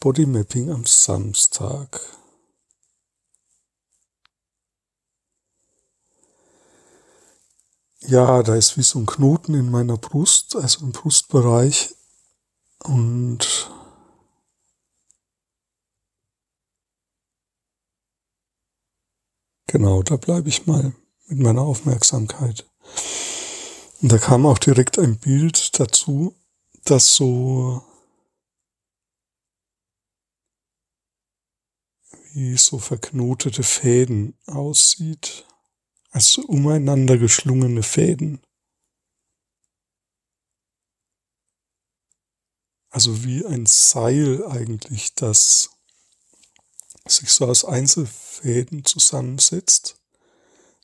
Bodymapping am Samstag. Ja, da ist wie so ein Knoten in meiner Brust, also im Brustbereich. Und genau, da bleibe ich mal mit meiner Aufmerksamkeit. Und da kam auch direkt ein Bild dazu, das so wie so verknotete Fäden aussieht, also umeinander geschlungene Fäden. Also wie ein Seil eigentlich, das sich so aus Einzelfäden zusammensetzt.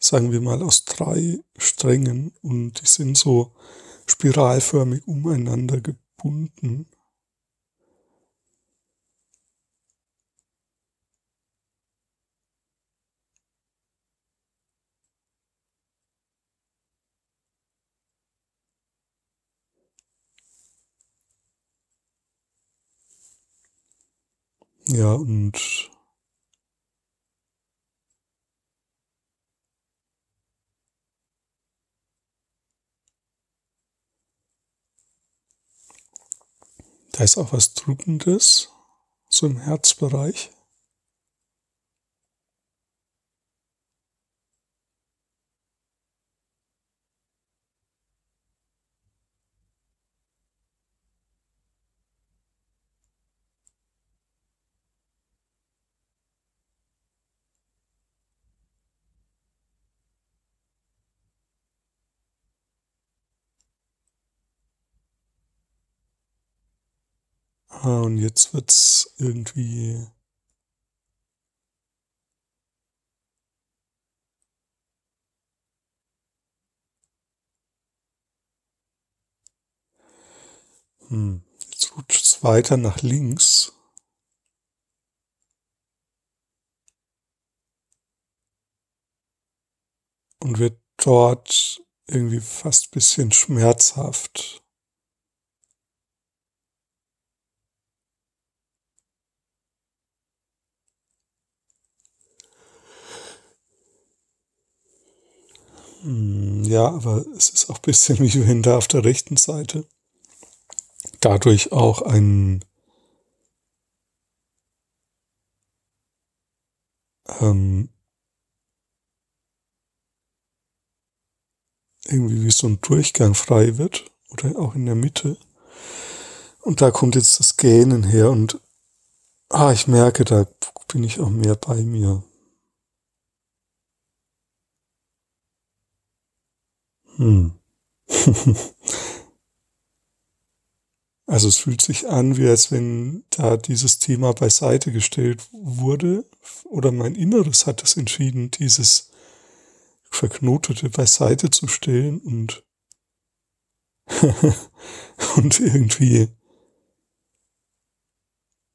Sagen wir mal aus drei Strängen und die sind so spiralförmig umeinander gebunden. Ja, und da ist auch was Drückendes, so im Herzbereich. Ah, und jetzt wird's irgendwie hm, jetzt rutscht es weiter nach links. Und wird dort irgendwie fast bisschen schmerzhaft. Ja, aber es ist auch ein bisschen wie wenn da auf der rechten Seite dadurch auch ein ähm, irgendwie wie so ein Durchgang frei wird oder auch in der Mitte. Und da kommt jetzt das Gähnen her und ah, ich merke, da bin ich auch mehr bei mir. Hm. Also es fühlt sich an, wie als wenn da dieses Thema beiseite gestellt wurde oder mein Inneres hat es entschieden, dieses Verknotete beiseite zu stellen und, und irgendwie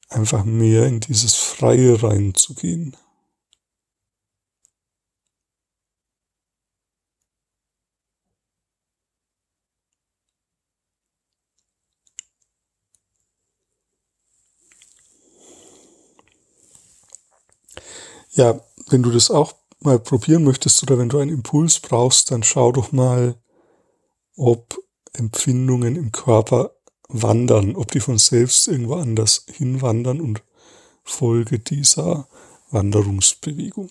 einfach mehr in dieses Freie reinzugehen. Ja, wenn du das auch mal probieren möchtest oder wenn du einen Impuls brauchst, dann schau doch mal, ob Empfindungen im Körper wandern, ob die von selbst irgendwo anders hinwandern und folge dieser Wanderungsbewegung.